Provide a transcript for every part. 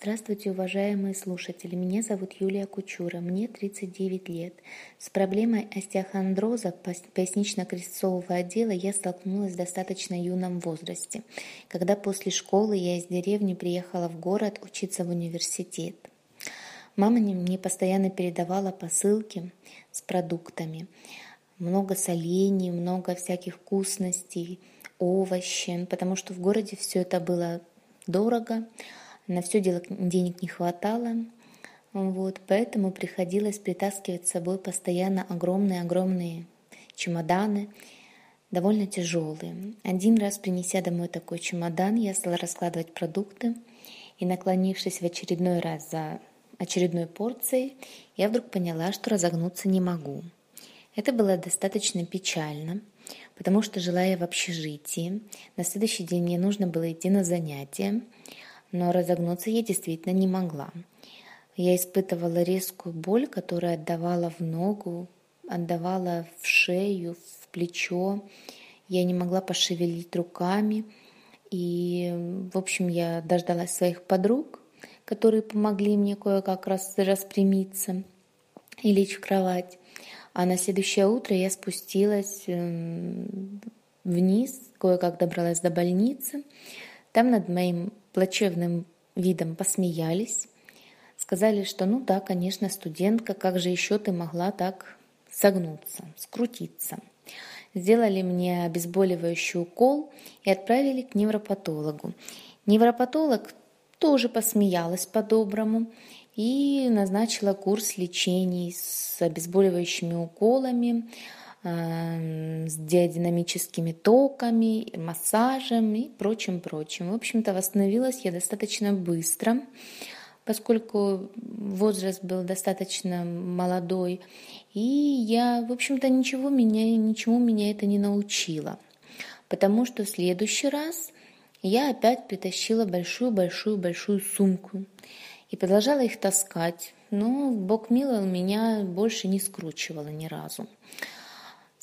Здравствуйте, уважаемые слушатели. Меня зовут Юлия Кучура. Мне 39 лет. С проблемой остеохондроза пояснично-крестцового отдела я столкнулась в достаточно юном возрасте, когда после школы я из деревни приехала в город учиться в университет. Мама мне постоянно передавала посылки с продуктами. Много солений, много всяких вкусностей, овощи, потому что в городе все это было дорого, на все дело денег не хватало, вот, поэтому приходилось притаскивать с собой постоянно огромные-огромные чемоданы, довольно тяжелые. Один раз, принеся домой такой чемодан, я стала раскладывать продукты, и, наклонившись в очередной раз за очередной порцией, я вдруг поняла, что разогнуться не могу. Это было достаточно печально, потому что, желая в общежитии, на следующий день мне нужно было идти на занятия, но разогнуться я действительно не могла. Я испытывала резкую боль, которая отдавала в ногу, отдавала в шею, в плечо. Я не могла пошевелить руками. И, в общем, я дождалась своих подруг, которые помогли мне кое-как раз распрямиться и лечь в кровать. А на следующее утро я спустилась эм, вниз, кое-как добралась до больницы. Там над моим плачевным видом посмеялись, сказали, что ну да, конечно, студентка, как же еще ты могла так согнуться, скрутиться. Сделали мне обезболивающий укол и отправили к невропатологу. Невропатолог тоже посмеялась по-доброму и назначила курс лечений с обезболивающими уколами, с диадинамическими токами, массажем и прочим-прочим. В общем-то, восстановилась я достаточно быстро, поскольку возраст был достаточно молодой, и я, в общем-то, ничего меня, ничему меня это не научило, потому что в следующий раз я опять притащила большую-большую-большую сумку и продолжала их таскать, но Бог миловал меня больше не скручивала ни разу.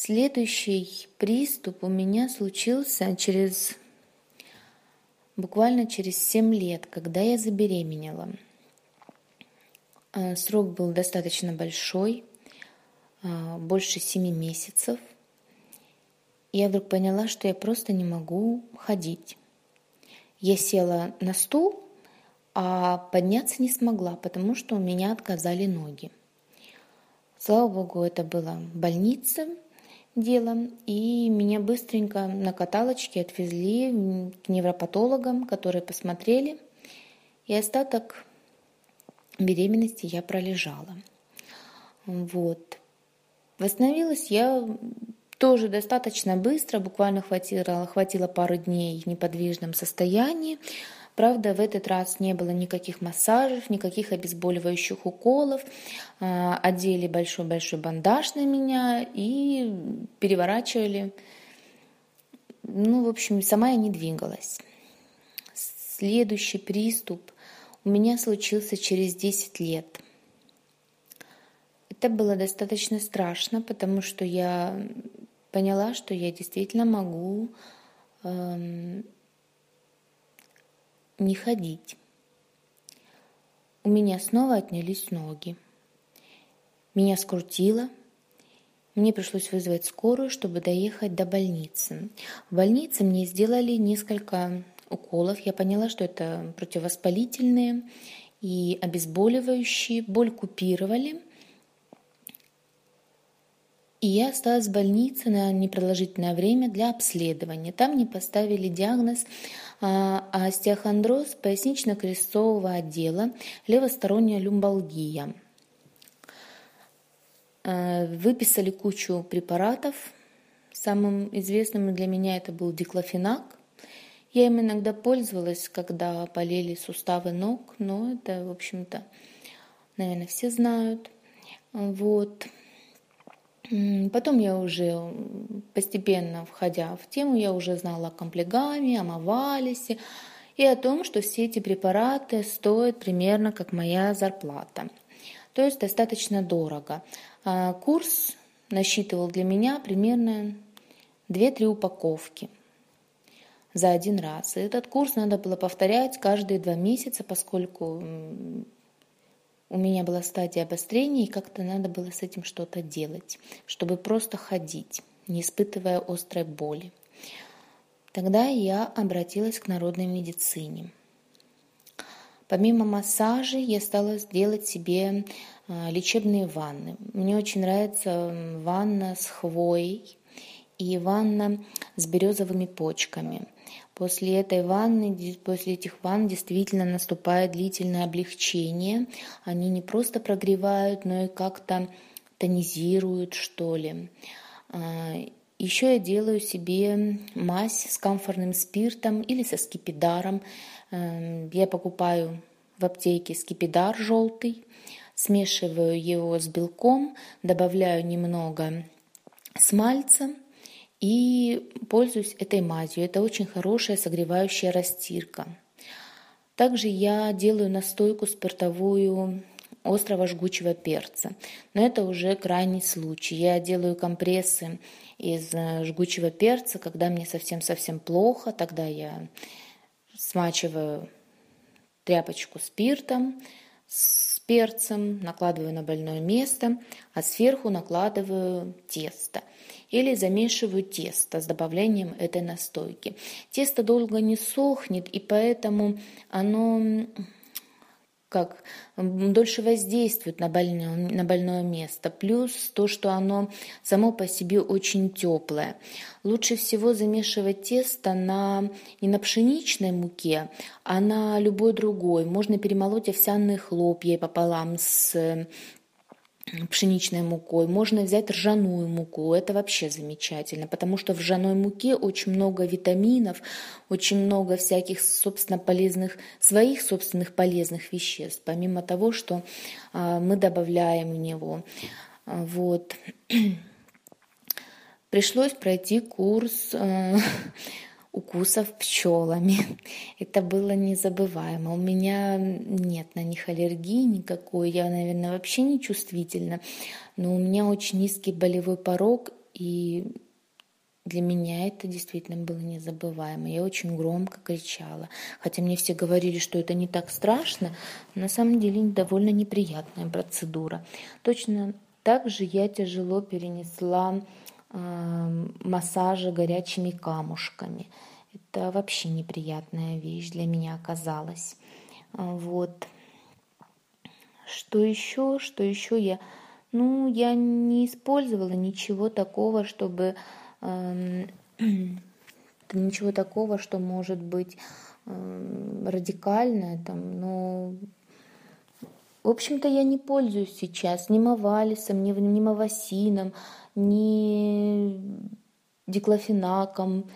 Следующий приступ у меня случился через буквально через 7 лет, когда я забеременела. А, срок был достаточно большой, а, больше 7 месяцев. Я вдруг поняла, что я просто не могу ходить. Я села на стул, а подняться не смогла, потому что у меня отказали ноги. Слава богу, это была больница, дело, и меня быстренько на каталочке отвезли к невропатологам, которые посмотрели, и остаток беременности я пролежала. Вот. Восстановилась я тоже достаточно быстро, буквально хватило, хватило пары дней в неподвижном состоянии. Правда, в этот раз не было никаких массажев, никаких обезболивающих уколов. А, одели большой-большой бандаж на меня и переворачивали. Ну, в общем, сама я не двигалась. Следующий приступ у меня случился через 10 лет. Это было достаточно страшно, потому что я поняла, что я действительно могу эм, не ходить. У меня снова отнялись ноги. Меня скрутило. Мне пришлось вызвать скорую, чтобы доехать до больницы. В больнице мне сделали несколько уколов. Я поняла, что это противовоспалительные и обезболивающие. Боль купировали. И я осталась в больнице на непродолжительное время для обследования. Там мне поставили диагноз а, остеохондроз пояснично-крестцового отдела, левосторонняя люмбалгия. А, выписали кучу препаратов. Самым известным для меня это был диклофенак. Я им иногда пользовалась, когда болели суставы ног, но это, в общем-то, наверное, все знают. Вот. Потом я уже постепенно входя в тему, я уже знала о комплегаме, о мавалисе и о том, что все эти препараты стоят примерно как моя зарплата. То есть достаточно дорого. А курс насчитывал для меня примерно 2-3 упаковки. за один раз. И этот курс надо было повторять каждые два месяца, поскольку у меня была стадия обострения, и как-то надо было с этим что-то делать, чтобы просто ходить, не испытывая острой боли. Тогда я обратилась к народной медицине. Помимо массажа я стала делать себе а, лечебные ванны. Мне очень нравится ванна с хвоей и ванна с березовыми почками. После этой ванны, после этих ванн действительно наступает длительное облегчение. Они не просто прогревают, но и как-то тонизируют, что ли. А, еще я делаю себе мазь с камфорным спиртом или со скипидаром. Эм, я покупаю в аптеке скипидар желтый, смешиваю его с белком, добавляю немного смальца и пользуюсь этой мазью. Это очень хорошая согревающая растирка. Также я делаю настойку спиртовую острого жгучего перца. Но это уже крайний случай. Я делаю компрессы из э, жгучего перца, когда мне совсем-совсем плохо, тогда я смачиваю тряпочку спиртом перцем, накладываю на больное место, а сверху накладываю тесто или замешиваю тесто с добавлением этой настойки. Тесто долго не сохнет, и поэтому оно как дольше воздействует на больное, на больное место. Плюс то, что оно само по себе очень теплое. Лучше всего замешивать тесто на, не на пшеничной муке, а на любой другой. Можно перемолоть овсяные хлопья пополам с пшеничной мукой, можно взять ржаную муку, это вообще замечательно, потому что в ржаной муке очень много витаминов, очень много всяких, собственно, полезных, своих собственных полезных веществ, помимо того, что а, мы добавляем в него. Вот. Пришлось пройти курс э, укусов пчелами. Это было незабываемо. У меня нет на них аллергии никакой, я, наверное, вообще не чувствительна, но у меня очень низкий болевой порог, и для меня это действительно было незабываемо. Я очень громко кричала. Хотя мне все говорили, что это не так страшно, на самом деле довольно неприятная процедура. Точно так же я тяжело перенесла массажа горячими камушками. Это вообще неприятная вещь для меня оказалась. А, вот. Что еще? Что еще я... Ну, я не использовала ничего такого, чтобы... Э, ничего такого, что может быть э, радикальное, там, но в общем-то, я не пользуюсь сейчас ни мавалисом, ни, ни мавасином, ни диклофенаком,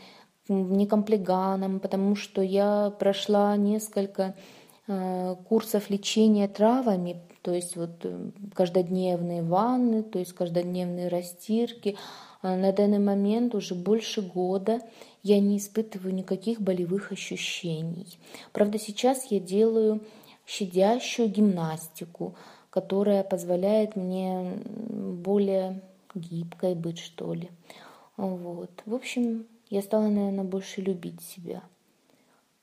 ни комплеганом, потому что я прошла несколько э, курсов лечения травами, то есть вот э, каждодневные ванны, то есть каждодневные растирки. А на данный момент уже больше года я не испытываю никаких болевых ощущений. Правда, сейчас я делаю щадящую гимнастику, которая позволяет мне более гибкой быть, что ли. Вот. В общем, я стала, наверное, больше любить себя.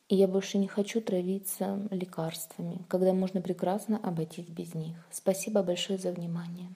И я больше не хочу травиться лекарствами, когда можно прекрасно обойтись без них. Спасибо большое за внимание.